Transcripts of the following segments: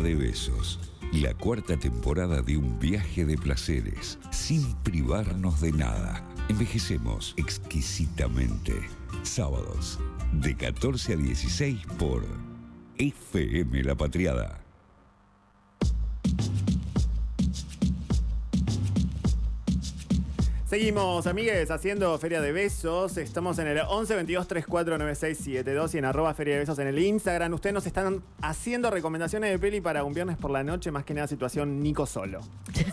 De Besos. La cuarta temporada de un viaje de placeres, sin privarnos de nada. Envejecemos exquisitamente. Sábados, de 14 a 16 por FM La Patriada. Seguimos, amigues, haciendo Feria de Besos. Estamos en el 11 22 34 9672 y en arroba Feria de Besos en el Instagram. Ustedes nos están haciendo recomendaciones de peli para un viernes por la noche, más que nada situación Nico solo.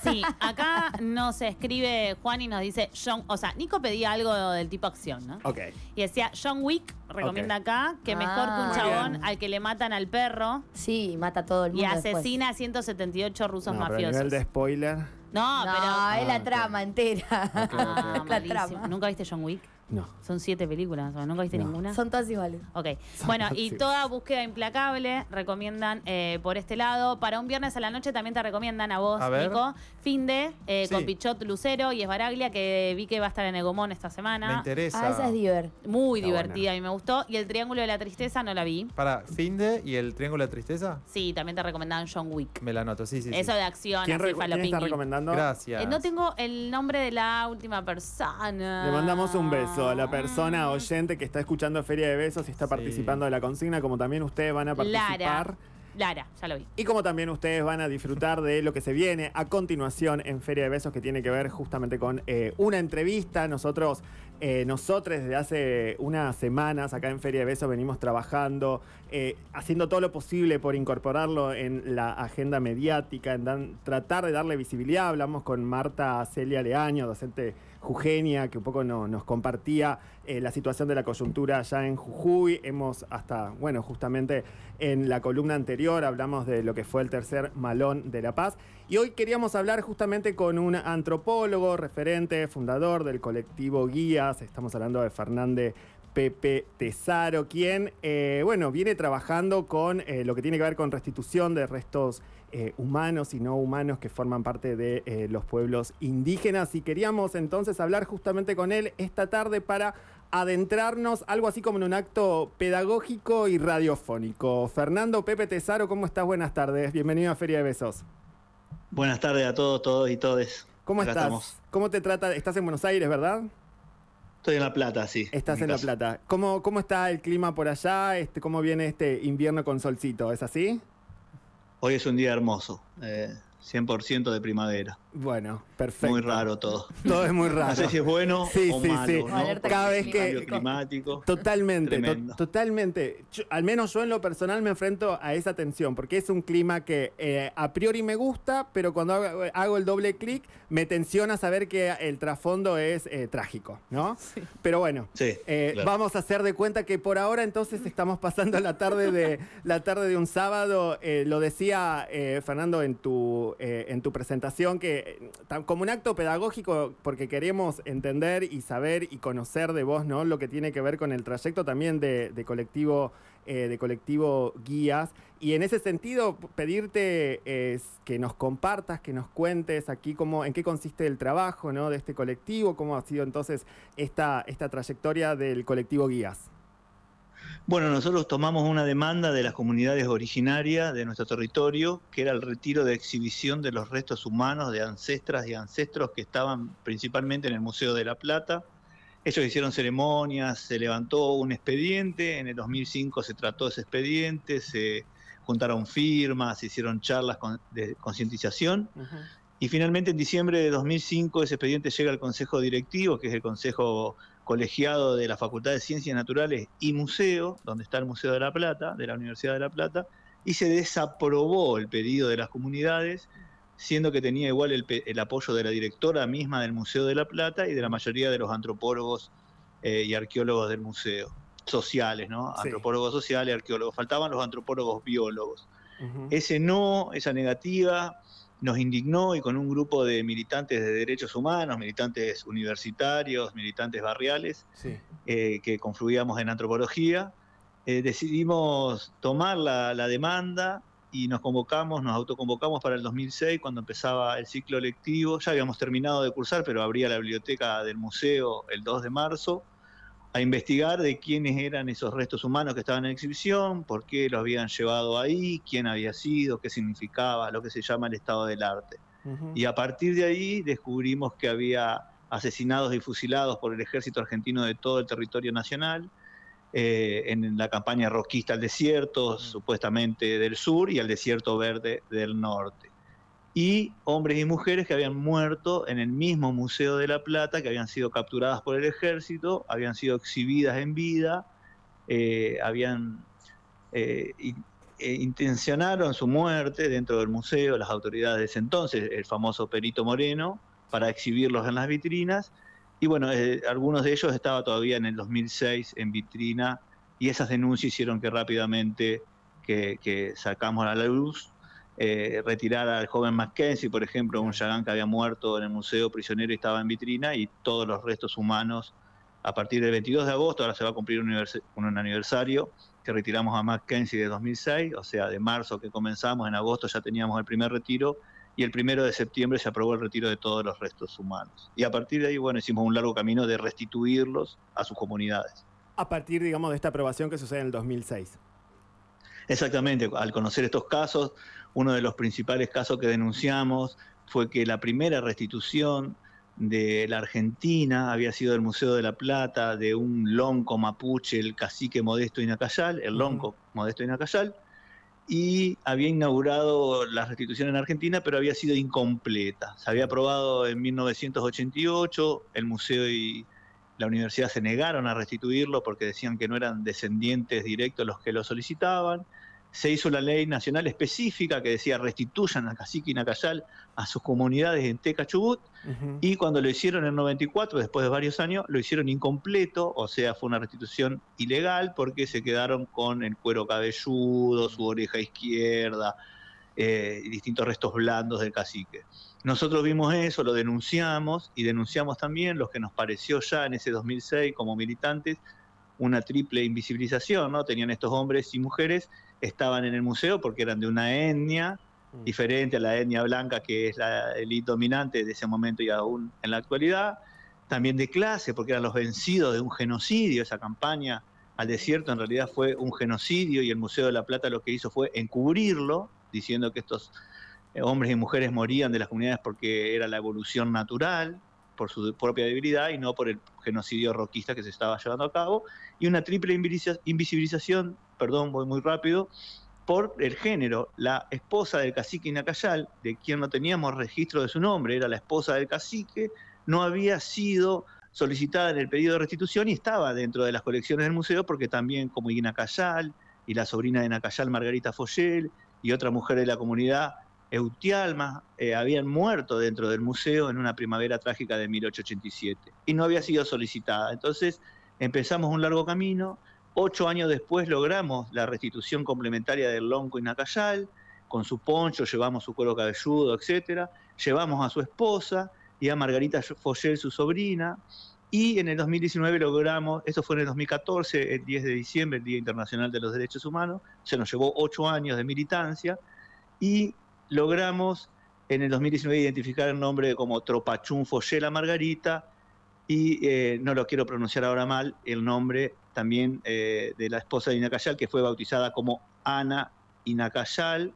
Sí, acá nos escribe Juan y nos dice John, o sea, Nico pedía algo del tipo acción, ¿no? Ok. Y decía John Wick, recomienda acá, que mejor que Ah. un Muy chabón bien. al que le matan al perro Sí, mata a todo el y mundo. después. asesina a 178 rusos No, pero a mafiosos. nivel de spoiler, No, No, pero. es la trama entera. Ah, La malísimo. trama. ¿Nunca viste John Wick? No. Son siete películas, ¿o ¿nunca viste No. ninguna? Son todas iguales. Ok, bueno, y toda búsqueda implacable recomiendan eh, por este lado. Para un viernes a la noche también te recomiendan a vos, A ver. Nico, Finde, eh, Sí. con Pichot Lucero y Esbaraglia, que vi que va a estar en Egomón esta Me semana. interesa. Ah, esa es diver. Muy Está divertida y me gustó. Y el Triángulo de la Tristeza no la vi. Para Finde y el Triángulo de Tristeza, Sí, también te recomendaban John Wick. me la anoto, sí, sí. sí. Eso de acción, ¿Quién, así quién está recomendando? Gracias. Eh, no tengo el nombre de la última persona. Le mandamos un beso a la persona oyente que está escuchando Feria de Besos y está Sí. participando de la consigna, como también ustedes van a participar. Lara. Lara, ya lo vi. Y como también ustedes van a disfrutar de lo que se viene a continuación en Feria de Besos, que tiene que ver justamente con eh, una entrevista. Nosotros, eh, nosotros desde hace unas semanas acá en Feria de Besos venimos trabajando, eh, haciendo todo lo posible por incorporarlo en la agenda mediática, en dan- tratar de darle visibilidad. Hablamos con Marta Celia Leaño, docente jujeña, que un poco no- nos compartía eh, la situación de la coyuntura allá en Jujuy. Hemos hasta, bueno, justamente en la columna anterior hablamos de lo que fue el tercer malón de La Paz. Y hoy queríamos hablar justamente con un antropólogo, referente, fundador del colectivo Guías. Estamos hablando de Fernández Pepe Tesaro, quien, eh, bueno, viene trabajando con eh, lo que tiene que ver con restitución de restos eh, humanos y no humanos que forman parte de eh, los pueblos indígenas. Y queríamos entonces hablar justamente con él esta tarde para adentrarnos algo así como en un acto pedagógico y radiofónico. Fernando Pepe Tesaro, ¿cómo estás? Buenas tardes. Bienvenido a Feria de Besos. Buenas tardes a todos, todos y todes. ¿Cómo Acá estás? estamos. ¿Cómo te trata? Estás en Buenos Aires, ¿verdad? Estoy en La Plata, sí. Estás mi en La. Plata. ¿Cómo, ¿Cómo está el clima por allá? Este, ¿Cómo viene este invierno con solcito? ¿Es así? Hoy es un día hermoso, eh, 100% de primavera. Bueno, perfecto. Muy raro todo. Todo es muy raro. No sé si es bueno Sí, o sí, malo, sí. Cada vez que... climático. Totalmente, to- totalmente. Yo- al menos yo en lo personal me enfrento a esa tensión, porque es un clima que eh, a priori me gusta, pero cuando hago, hago el doble clic me tensiona saber que el trasfondo es eh, trágico, ¿no? Pero bueno, Sí, eh, claro. vamos a hacer de cuenta que por ahora entonces estamos pasando la tarde de la tarde de un sábado. Eh, lo decía eh, Fernando en tu eh, en tu presentación que como un acto pedagógico porque queremos entender y saber y conocer de vos, ¿no? Lo que tiene que ver con el trayecto también de, colectivo eh, de colectivo guías y en ese sentido pedirte eh, que nos compartas, que nos cuentes aquí cómo en qué consiste el trabajo, ¿no? De este colectivo, cómo ha sido entonces esta, esta trayectoria del colectivo Guías. Bueno, nosotros tomamos una demanda de las comunidades originarias de nuestro territorio, que era el retiro de exhibición de los restos humanos de ancestras y ancestros que estaban principalmente en el Museo de la Plata. Ellos hicieron ceremonias, se levantó un expediente, en el 2005 se trató ese expediente, se juntaron firmas, se hicieron charlas con- de concientización y finalmente en diciembre de 2005 ese expediente llega al Consejo Directivo, que es el Consejo Colegiado de la Facultad de Ciencias Naturales y Museo, donde está el Museo de la Plata, de la Universidad de La Plata, y se desaprobó el pedido de las comunidades, siendo que tenía igual el, apoyo de la directora misma del Museo de La Plata y de la mayoría de los antropólogos eh, y arqueólogos del museo, sociales, ¿no? Sí. Antropólogos sociales, arqueólogos. Faltaban los antropólogos biólogos. Ese no, esa negativa, nos indignó y con un grupo de militantes de derechos humanos, militantes universitarios, militantes barriales, Sí. eh, que confluíamos en antropología, eh, decidimos tomar la, la demanda y nos convocamos, nos autoconvocamos para el 2006 cuando empezaba el ciclo lectivo. Ya habíamos terminado de cursar, pero abría la biblioteca del museo el 2 de marzo. A investigar de quiénes eran esos restos humanos que estaban en exhibición, por qué los habían llevado ahí, quién había sido, qué significaba, lo que se llama el estado del arte. Y a partir de ahí descubrimos que había asesinados y fusilados por el ejército argentino de todo el territorio nacional, eh, en la campaña roquista al desierto, supuestamente del sur, y al desierto verde del norte. Y hombres y mujeres que habían muerto en el mismo Museo de la Plata, que habían sido capturadas por el ejército, habían sido exhibidas en vida, eh, habían eh, eh, intencionaron su muerte dentro del museo, las autoridades de ese entonces, el famoso Perito Moreno, para exhibirlos en las vitrinas. Y bueno, algunos de ellos estaban todavía en el 2006 en vitrina y esas denuncias hicieron que rápidamente que sacamos a la luz, eh, retirar al joven Mackenzie, por ejemplo, un yagán que había muerto en el museo prisionero y estaba en vitrina, y todos los restos humanos a partir del 22 de agosto, ahora se va a cumplir un, un aniversario, que retiramos a Mackenzie de 2006, o sea, de marzo que comenzamos, en agosto ya teníamos el primer retiro, y el primero de septiembre se aprobó el retiro de todos los restos humanos. Y a partir de ahí, bueno, hicimos un largo camino de restituirlos a sus comunidades. A partir, digamos, de esta aprobación que sucede en el 2006. Exactamente, al conocer estos casos, uno de los principales casos que denunciamos fue que la primera restitución de la Argentina había sido del Museo de la Plata, de un lonco mapuche, el cacique Modesto Inacayal, el lonco Modesto Inacayal, y había inaugurado la restitución en Argentina, pero había sido incompleta. Se había aprobado en 1988, el museo y la universidad se negaron a restituirlo porque decían que no eran descendientes directos los que lo solicitaban. Se hizo la ley nacional específica que decía restituyan al cacique Inacayal a sus comunidades en Teca Chubut, y cuando lo hicieron en el 94, después de varios años, lo hicieron incompleto, o sea, fue una restitución ilegal porque se quedaron con el cuero cabelludo, su oreja izquierda, eh, y distintos restos blandos del cacique. Nosotros vimos eso, lo denunciamos y denunciamos también lo que nos pareció ya en ese 2006 como militantes una triple invisibilización, ¿no? Tenían estos hombres y mujeres, estaban en el museo porque eran de una etnia, Mm. diferente a la etnia blanca que es la élite dominante de ese momento y aún en la actualidad, también de clase porque eran los vencidos de un genocidio, esa campaña al desierto en realidad fue un genocidio y el Museo de la Plata lo que hizo fue encubrirlo, diciendo que estos eh, hombres y mujeres morían de las comunidades porque era la evolución natural, por su propia debilidad y no por el genocidio roquista que se estaba llevando a cabo, y una triple invisibiliza- invisibilización, perdón, voy muy rápido, por el género. La esposa del cacique Inacayal, de quien no teníamos registro de su nombre, era la esposa del cacique, no había sido solicitada en el pedido de restitución y estaba dentro de las colecciones del museo porque también como Inacayal y la sobrina de Inacayal, Margarita Follel, y otra mujer de la comunidad, Eutialma, eh, habían muerto dentro del museo en una primavera trágica de 1887 y no había sido solicitada. Entonces empezamos un largo camino. Ocho años después logramos la restitución complementaria del Lonco y Nacayal, con su poncho, llevamos su cuero cabelludo, etcétera. Llevamos a su esposa y a Margarita Follel, su sobrina. Y en el 2019 logramos, esto fue en el 2014, el 10 de diciembre, el Día Internacional de los Derechos Humanos, se nos llevó ocho años de militancia y logramos en el 2019 identificar el nombre como Tropachún Follel a Margarita y eh, no lo quiero pronunciar ahora mal, el nombre también eh, de la esposa de Inacayal, que fue bautizada como Ana Inacayal,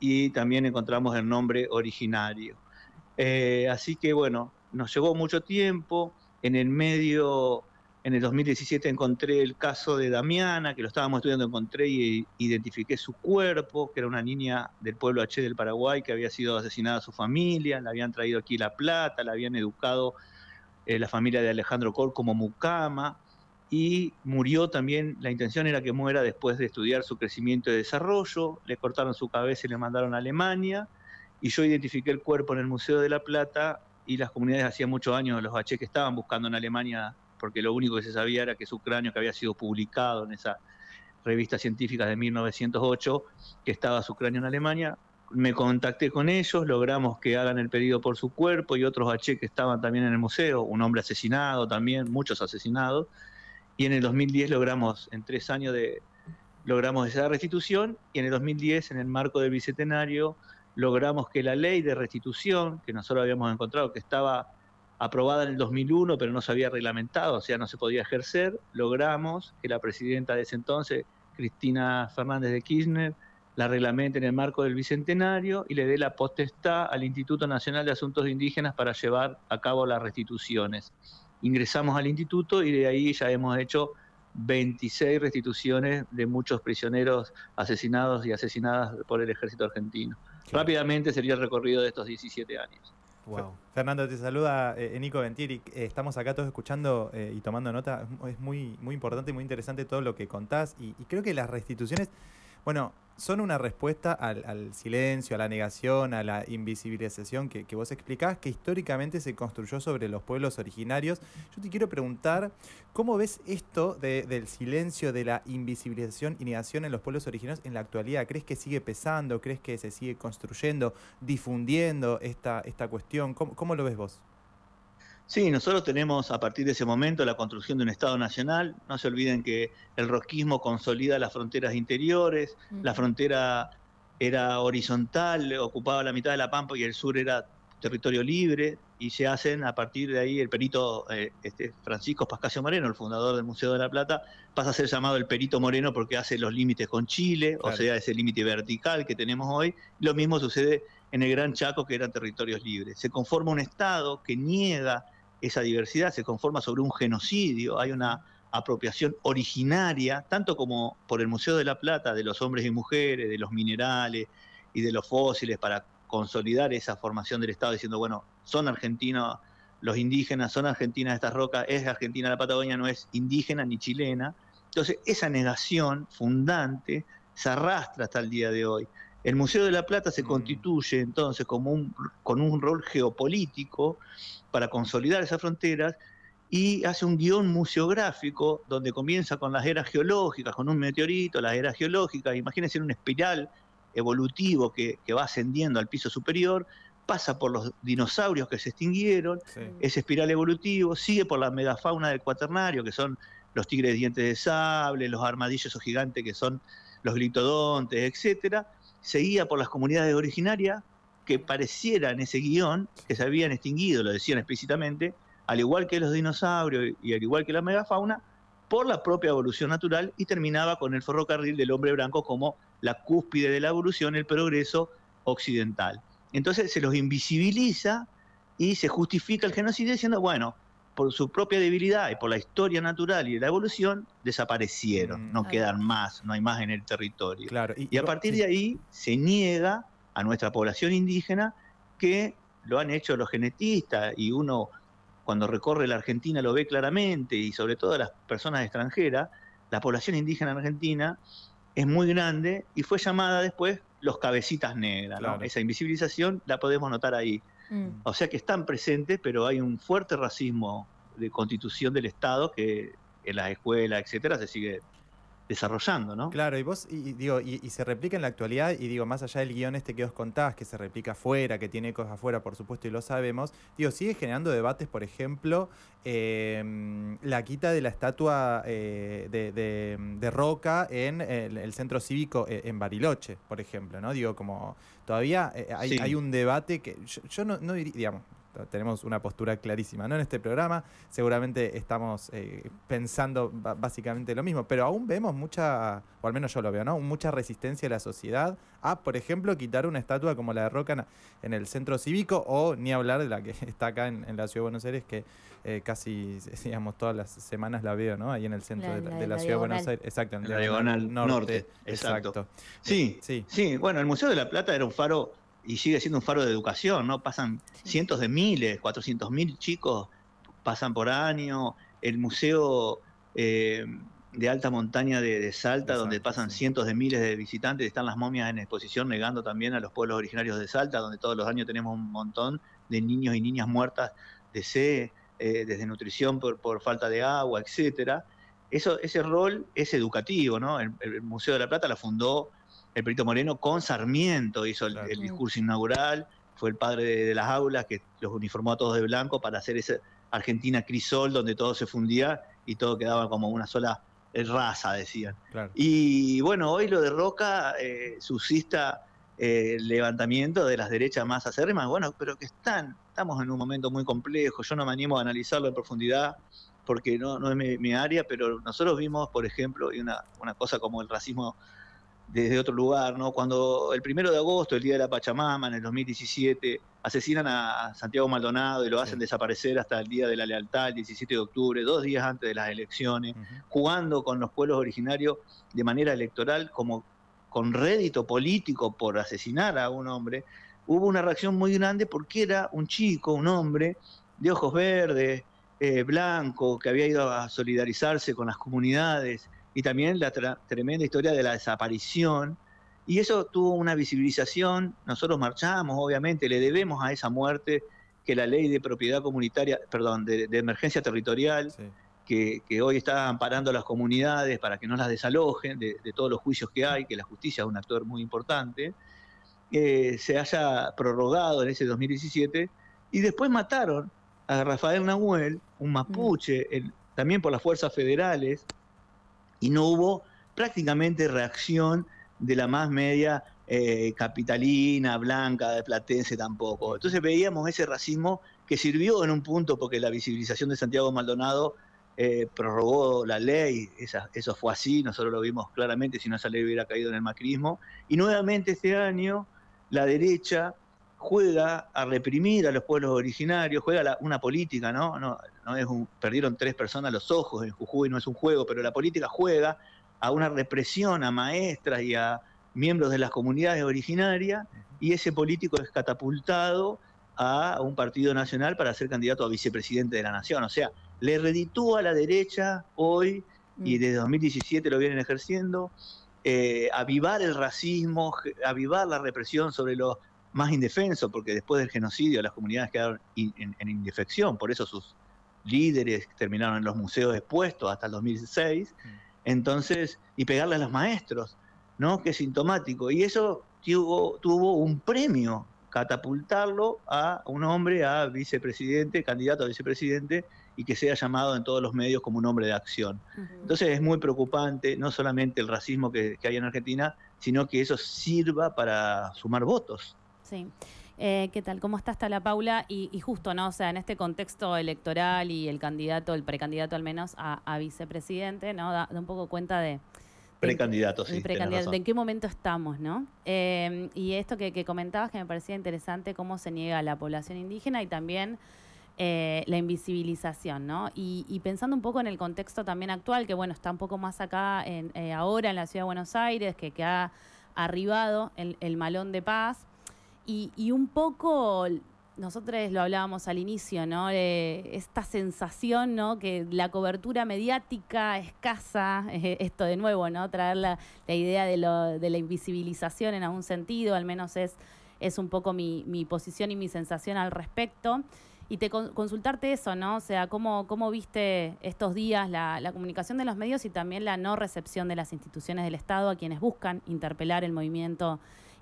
y también encontramos el nombre originario. Eh, así que bueno, nos llevó mucho tiempo, en el medio, en el 2017 encontré el caso de Damiana, que lo estábamos estudiando, encontré y identifiqué su cuerpo, que era una niña del pueblo H del Paraguay que había sido asesinada a su familia, la habían traído aquí La Plata, la habían educado eh, la familia de Alejandro Cor como mucama y murió también, la intención era que muera después de estudiar su crecimiento y desarrollo, le cortaron su cabeza y le mandaron a Alemania y yo identifiqué el cuerpo en el Museo de la Plata y las comunidades hacía muchos años, los H que estaban buscando en Alemania, porque lo único que se sabía era que su cráneo que había sido publicado en esa revista científica de 1908, que estaba su cráneo en Alemania, me contacté con ellos, logramos que hagan el pedido por su cuerpo y otros H que estaban también en el museo, un hombre asesinado también, muchos asesinados, y en el 2010 logramos, en tres años de, logramos esa restitución, y en el 2010, en el marco del Bicentenario, logramos que la ley de restitución, que nosotros habíamos encontrado que estaba aprobada en el 2001, pero no se había reglamentado, o sea, no se podía ejercer. Logramos que la presidenta de ese entonces, Cristina Fernández de Kirchner, la reglamente en el marco del Bicentenario y le dé la potestad al Instituto Nacional de Asuntos Indígenas para llevar a cabo las restituciones. Ingresamos al instituto y de ahí ya hemos hecho 26 restituciones de muchos prisioneros asesinados y asesinadas por el ejército argentino. Rápidamente sería el recorrido de estos 17 años. Wow. Fernando, te saluda eh, Nico Ventieri. Eh, estamos acá todos escuchando eh, y tomando nota. Es muy, muy importante y muy interesante todo lo que contás. y creo que las restituciones bueno, son una respuesta al, silencio, a la negación, a la invisibilización que, vos explicás, que históricamente se construyó sobre los pueblos originarios. Yo te quiero preguntar, ¿cómo ves esto del silencio, de la invisibilización y negación en los pueblos originarios en la actualidad? ¿Crees que sigue pesando? ¿Crees que se sigue construyendo, difundiendo esta, esta cuestión? cómo lo ves vos? Sí, nosotros tenemos a partir de ese momento la construcción de un Estado nacional. No se olviden que el rosquismo consolida las fronteras interiores, la frontera era horizontal, ocupaba la mitad de la Pampa y el sur era territorio libre, y se hacen a partir de ahí el perito eh, este, Francisco Pascasio Moreno, el fundador del Museo de la Plata, pasa a ser llamado el perito Moreno porque hace los límites con Chile, o sea, ese límite vertical que tenemos hoy. Lo mismo sucede en el Gran Chaco, que eran territorios libres. Se conforma un Estado que niega esa diversidad se conforma sobre un genocidio, hay una apropiación originaria, tanto como por el Museo de la Plata, de los hombres y mujeres, de los minerales y de los fósiles, para consolidar esa formación del Estado, diciendo, bueno, son argentinos los indígenas, son argentinas estas rocas, es argentina la Patagonia, no es indígena ni chilena. Entonces, esa negación fundante se arrastra hasta el día de hoy. El Museo de la Plata se mm. constituye entonces como un, con un rol geopolítico para consolidar esas fronteras y hace un guion museográfico donde comienza con las eras geológicas, con un meteorito, las eras geológicas, imagínense un espiral evolutivo que, va ascendiendo al piso superior, pasa por los dinosaurios que se extinguieron, ese espiral evolutivo, sigue por la megafauna del cuaternario, que son los tigres de dientes de sable, los armadillos o gigantes que son los glitodontes, etcétera, seguía por las comunidades originarias que pareciera en ese guion que se habían extinguido, lo decían explícitamente, al igual que los dinosaurios y al igual que la megafauna, por la propia evolución natural y terminaba con el ferrocarril del hombre blanco como la cúspide de la evolución, el progreso occidental. Entonces se los invisibiliza y se justifica el genocidio diciendo, bueno, por su propia debilidad y por la historia natural y la evolución, desaparecieron, mm. no quedan más, no hay más en el territorio. y, a partir de ahí se niega a nuestra población indígena que lo han hecho los genetistas y uno cuando recorre la Argentina lo ve claramente y sobre todo las personas extranjeras, la población indígena en Argentina es muy grande y fue llamada después los cabecitas negras. Esa invisibilización la podemos notar ahí. Mm. O sea que están presentes, pero hay un fuerte racismo de constitución del Estado que en las escuelas, etcétera, se sigue desarrollando, ¿no? Claro, y vos, y, digo, y, se replica en la actualidad, y digo, más allá del guion este que os contás, que se replica afuera, que tiene cosas afuera, por supuesto, y lo sabemos, digo, sigue generando debates, por ejemplo, em, la quita de la estatua eh, de, Roca en el, centro cívico eh, en Bariloche, por ejemplo, ¿no? Digo, como todavía eh, hay, un debate que yo, yo no, no diría, digamos, tenemos una postura clarísima. No en este programa, seguramente estamos eh, pensando básicamente lo mismo, pero aún vemos mucha, o al menos yo lo veo, ¿no? Mucha resistencia de la sociedad a, por ejemplo, quitar una estatua como la de Roca en el centro cívico o ni hablar de la que está acá en, la ciudad de Buenos Aires, que eh, casi, digamos, todas las semanas la veo, ¿no? Ahí en el centro de, la, ciudad de Buenos Aires. Exacto, en la diagonal norte. exacto. Sí, sí, sí. Bueno, el Museo de la Plata era un faro y sigue siendo un faro de educación, ¿no? Pasan cientos de miles, 400 mil chicos pasan por año. El museo eh, de alta montaña de, Salta, donde pasan cientos de miles de visitantes, están las momias en exposición, negando también a los pueblos originarios de Salta, donde todos los años tenemos un montón de niños y niñas muertas de sed, eh, desde nutrición por, por, falta de agua, etcétera. Eso, ese rol es educativo, ¿no? El, el Museo de la Plata la fundó el Perito Moreno con Sarmiento hizo el, discurso inaugural, fue el padre de, las aulas que los uniformó a todos de blanco para hacer esa Argentina crisol donde todo se fundía y todo quedaba como una sola raza, decían. Y bueno, hoy lo de Roca eh, subsista eh, el levantamiento de las derechas más acérrimas, bueno, pero que están estamos en un momento muy complejo, yo no me animo a analizarlo en profundidad porque no, no es mi, mi área, pero nosotros vimos, por ejemplo, y una, una cosa como el racismo desde otro lugar, ¿no? Cuando el primero de agosto, el día de la Pachamama, en el 2017, asesinan a Santiago Maldonado y lo hacen desaparecer hasta el día de la lealtad, el 17 de octubre, dos días antes de las elecciones, jugando con los pueblos originarios de manera electoral, como con rédito político por asesinar a un hombre, hubo una reacción muy grande porque era un chico, un hombre de ojos verdes, eh, blanco, que había ido a solidarizarse con las comunidades y también la tra- tremenda historia de la desaparición. Y eso tuvo una visibilización, nosotros marchamos, obviamente, le debemos a esa muerte que la ley de propiedad comunitaria, perdón, de, de emergencia territorial, Sí. que, que hoy está amparando a las comunidades para que no las desalojen de, de todos los juicios que hay, que la justicia es un actor muy importante, eh, se haya prorrogado en ese 2017 y después mataron a Rafael Nahuel, un mapuche, el- también por las fuerzas federales, y no hubo prácticamente reacción de la más media eh, capitalina, blanca, de platense tampoco. Entonces veíamos ese racismo que sirvió en un punto porque la visibilización de Santiago Maldonado eh, prorrogó la ley, eso fue así, nosotros lo vimos claramente, si no esa ley hubiera caído en el macrismo, y nuevamente este año la derecha juega a reprimir a los pueblos originarios, juega la- una política, ¿no? No, no es un, perdieron tres personas los ojos en Jujuy, no es un juego, pero la política juega a una represión a maestras y a miembros de las comunidades originarias, y ese político es catapultado a un partido nacional para ser candidato a vicepresidente de la nación. O sea, le reditúa a la derecha hoy, y Mm. desde 2017 lo vienen ejerciendo, eh, avivar el racismo, avivar la represión sobre los más indefensos, porque después del genocidio las comunidades quedaron in- en, en indefección, por eso sus líderes terminaron en los museos expuestos hasta el 2006, entonces, y pegarle a los maestros, ¿no? Que es sintomático. Y eso tuvo, tuvo un premio, catapultarlo a un hombre a vicepresidente, candidato a vicepresidente, y que sea llamado en todos los medios como un hombre de acción. Entonces es muy preocupante no solamente el racismo que, que hay en Argentina, sino que eso sirva para sumar votos. Sí. Eh, ¿Qué tal? ¿Cómo está hasta la Paula? Y, y justo, ¿no? O sea, en este contexto electoral y el candidato, el precandidato al menos a, a vicepresidente, ¿no? Da, da un poco cuenta de... de- Precandidato, sí. precandidato, en qué momento estamos, ¿no? Eh, y esto que, que comentabas que me parecía interesante, cómo se niega a la población indígena y también eh, la invisibilización, ¿no? Y, y pensando un poco en el contexto también actual, que bueno, está un poco más acá en, eh, ahora en la ciudad de Buenos Aires, que, que ha arribado el, el malón de paz. Y, y un poco, nosotros lo hablábamos al inicio, ¿no? Eh, esta sensación, ¿no? Que la cobertura mediática escasa, eh, esto de nuevo, ¿no? Traer la, la idea de, lo, de la invisibilización en algún sentido, al menos es, es un poco mi, mi posición y mi sensación al respecto. Y te con- consultarte eso, ¿no? O sea, ¿cómo, cómo viste estos días la, la comunicación de los medios y también la no recepción de las instituciones del Estado a quienes buscan interpelar el movimiento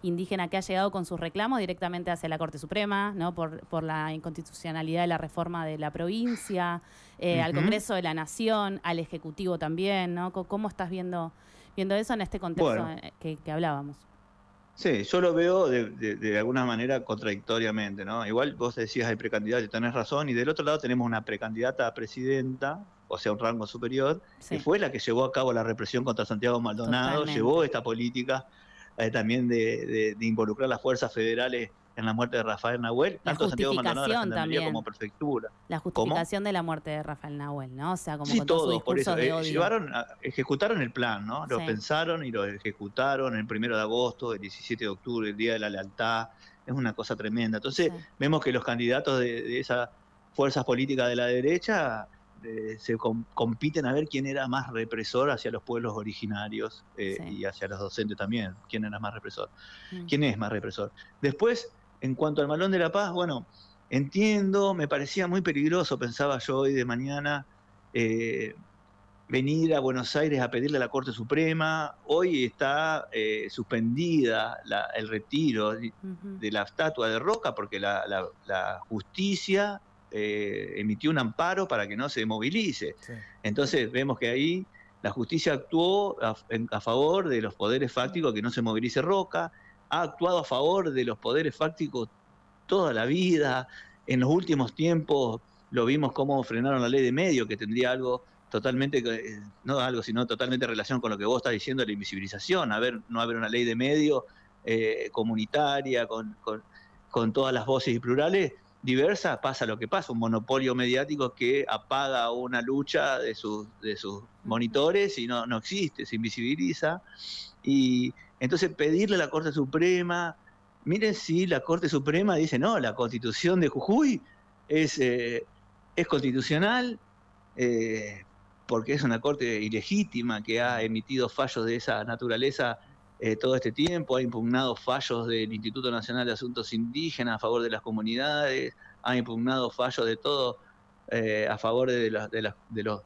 indígena que ha llegado con sus reclamos directamente hacia la Corte Suprema, ¿no? Por, por la inconstitucionalidad de la reforma de la provincia, eh, al. Congreso de la Nación, al Ejecutivo también, ¿no? ¿Cómo estás viendo, viendo eso en este contexto Bueno. eh, que, que hablábamos? Sí, yo lo veo de, de- de alguna manera contradictoriamente, ¿no? Igual vos decías hay precandidato y tenés razón, y del otro lado tenemos una precandidata a presidenta, o sea, un rango superior, Sí. que fue la que llevó a cabo la represión contra Santiago Maldonado, Totalmente. llevó esta política eh, también de, de- de involucrar las fuerzas federales en la muerte de Rafael Nahuel, La tanto Santiago Maldonado la Gendarmería también. como prefectura. La justificación de la muerte de Rafael Nahuel, ¿no? O sea, como Sí, con todos por eso. de eh, odio. llevaron, ejecutaron el plan, ¿no? Lo Sí. pensaron y lo ejecutaron el primero de agosto, el 17 de octubre, el Día de la Lealtad. Es una cosa tremenda. Entonces, Sí. vemos que los candidatos de, de esas fuerzas políticas de la derecha eh, se com- compiten a ver quién era más represor hacia los pueblos originarios eh, Sí. y hacia los docentes también. ¿Quién era más represor? Mm. ¿Quién es más represor? Después, en cuanto al Malón de la Paz, bueno, entiendo, me parecía muy peligroso, pensaba yo hoy de mañana, eh, venir a Buenos Aires a pedirle a la Corte Suprema. Hoy está eh, suspendida la- el retiro de la estatua de Roca porque la, la- la justicia eh, emitió un amparo para que no se movilice. Sí. Entonces vemos que ahí la justicia actuó a, favor de los poderes fácticos que no se movilice Roca, ha actuado a favor de los poderes fácticos toda la vida, en los últimos tiempos lo vimos cómo frenaron la ley de medio, que tendría algo totalmente, eh, no algo, sino totalmente en relación con lo que vos estás diciendo de la invisibilización, a ver, no haber una ley de medio eh, comunitaria, con, con, todas las voces y plurales diversas, pasa lo que pasa, un monopolio mediático que apaga una lucha de sus, de sus monitores y no, no existe, se invisibiliza. Y entonces pedirle a la Corte Suprema, miren si la Corte Suprema dice, no, la constitución de Jujuy es, eh, es constitucional, eh, porque es una Corte ilegítima que ha emitido fallos de esa naturaleza eh, todo este tiempo, ha impugnado fallos del Instituto Nacional de Asuntos Indígenas a favor de las comunidades, ha impugnado fallos de todo a favor de, de los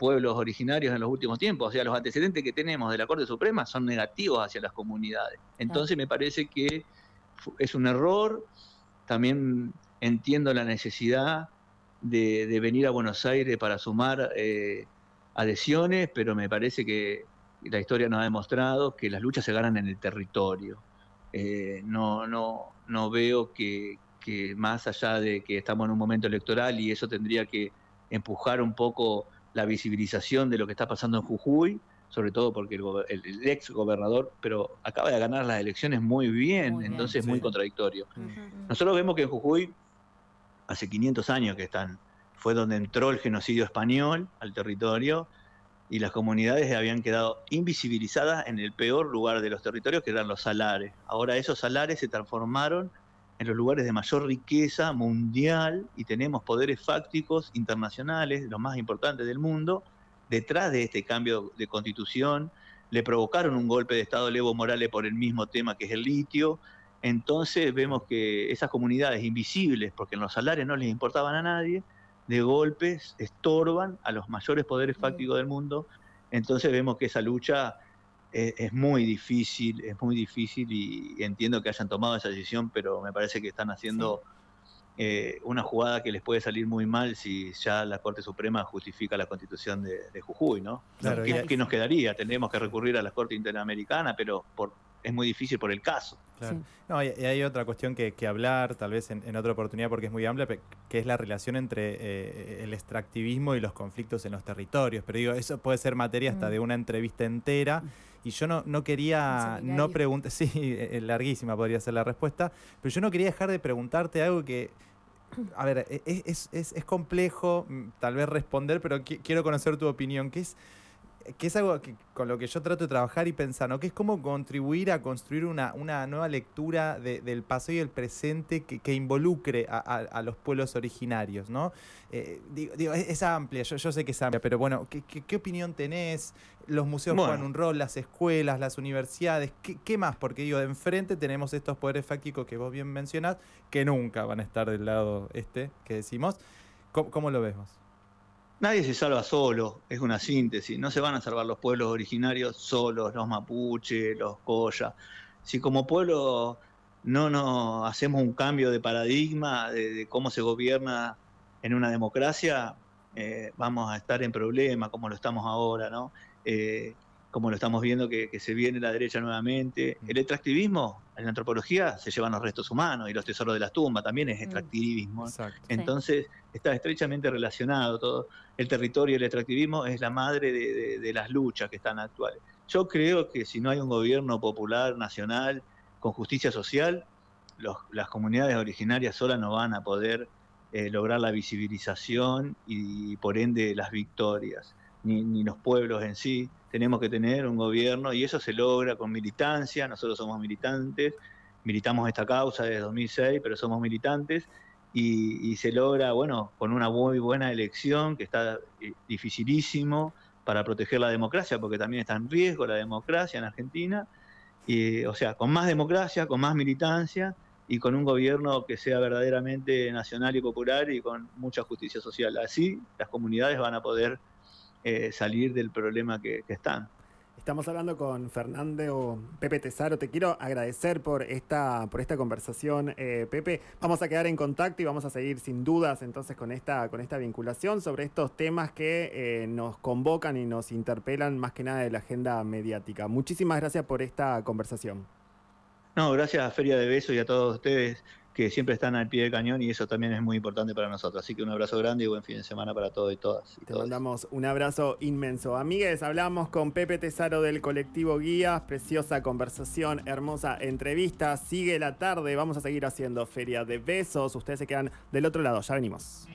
pueblos originarios en los últimos tiempos. O sea, los antecedentes que tenemos de la Corte Suprema son negativos hacia las comunidades. Entonces me parece que es un error. También entiendo la necesidad de, venir a Buenos Aires para sumar eh, adhesiones, pero me parece que la historia nos ha demostrado que las luchas se ganan en el territorio. Eh, no, no, no veo que, que más allá de que estamos en un momento electoral y eso tendría que empujar un poco la visibilización de lo que está pasando en Jujuy, sobre todo porque el, ex gobernador, pero acaba de ganar las elecciones muy bien, entonces es muy contradictorio. Nosotros vemos que en Jujuy, hace 500 años que están, fue donde entró el genocidio español al territorio y las comunidades habían quedado invisibilizadas en el peor lugar de los territorios, que eran los salares. Ahora esos salares se transformaron en los lugares de mayor riqueza mundial y tenemos poderes fácticos internacionales, los más importantes del mundo, detrás de este cambio de constitución. Le provocaron un golpe de Estado a Evo Morales por el mismo tema que es el litio. Entonces vemos que esas comunidades invisibles, porque en los salarios no les importaban a nadie, de golpes estorban a los mayores poderes fácticos del mundo. Entonces vemos que esa lucha es, muy difícil, es muy difícil y entiendo que hayan tomado esa decisión, pero me parece que están haciendo eh, una jugada que les puede salir muy mal si ya la Corte Suprema justifica la constitución de, Jujuy, ¿no? ¿Qué, nos quedaría? Tendríamos que recurrir a la Corte Interamericana, pero por, es muy difícil por el caso. No, y, hay otra cuestión que, hablar, tal vez en, otra oportunidad, porque es muy amplia, que es la relación entre eh, el extractivismo y los conflictos en los territorios. Pero digo, eso puede ser materia hasta mm. de una entrevista entera. Y yo no, no quería no preguntar, sí, eh, larguísima podría ser la respuesta, pero yo no quería dejar de preguntarte algo que, a ver, e, e, es, es, es complejo mm, tal vez responder, pero quiero conocer tu opinión, que es que es algo que, con lo que yo trato de trabajar y pensar, ¿no? que es cómo contribuir a construir una, una nueva lectura del pasado y el presente que, involucre a, los pueblos originarios. ¿no? Eh, digo, es, amplia, yo, yo, sé que es amplia, pero bueno, ¿qué, qué, opinión tenés? Los museos juegan un rol, las escuelas, las universidades, ¿qué, ¿qué, más? Porque digo, de enfrente tenemos estos poderes fácticos que vos bien mencionás, que nunca van a estar del lado este que decimos. ¿Cómo, cómo lo vemos? Nadie se salva solo, es una síntesis. No se van a salvar los pueblos originarios solos, los mapuche, los coya. Si como pueblo no nos hacemos un cambio de paradigma de, cómo se gobierna en una democracia, eh, vamos a estar en problema como lo estamos ahora, ¿no? Eh, como lo estamos viendo que, se viene la derecha nuevamente. Mm. El extractivismo, en la antropología, se llevan los restos humanos y los tesoros de las tumbas, también es mm. extractivismo. Entonces, está estrechamente relacionado todo. El territorio y el extractivismo es la madre de, las luchas que están actuales. Yo creo que si no hay un gobierno popular, nacional, con justicia social, las comunidades originarias solas no van a poder eh, lograr la visibilización y, por ende las victorias, ni, ni los pueblos en sí tenemos que tener un gobierno y eso se logra con militancia, nosotros somos militantes, militamos esta causa desde 2006, pero somos militantes y, se logra, bueno, con una muy buena elección que está eh, dificilísimo para proteger la democracia, porque también está en riesgo la democracia en Argentina, y, o sea, con más democracia, con más militancia y con un gobierno que sea verdaderamente nacional y popular y con mucha justicia social. Así las comunidades van a poder eh, salir del problema que, están. Estamos hablando con Fernando Pepe Tesaro. Te quiero agradecer por esta, por esta conversación, eh, Pepe. Vamos a quedar en contacto y vamos a seguir sin dudas entonces con esta, con esta vinculación sobre estos temas que eh, nos convocan y nos interpelan más que nada de la agenda mediática. Muchísimas gracias por esta conversación. No, gracias a Feria de Besos y a todos ustedes que siempre están al pie del cañón y eso también es muy importante para nosotros. Así que un abrazo grande y buen fin de semana para todos y todas. Te mandamos un abrazo inmenso. Amigues, hablamos con Pepe Tesaro del colectivo Guías, preciosa conversación, hermosa entrevista. Sigue la tarde, vamos a seguir haciendo feria de besos. Ustedes se quedan del otro lado, ya venimos.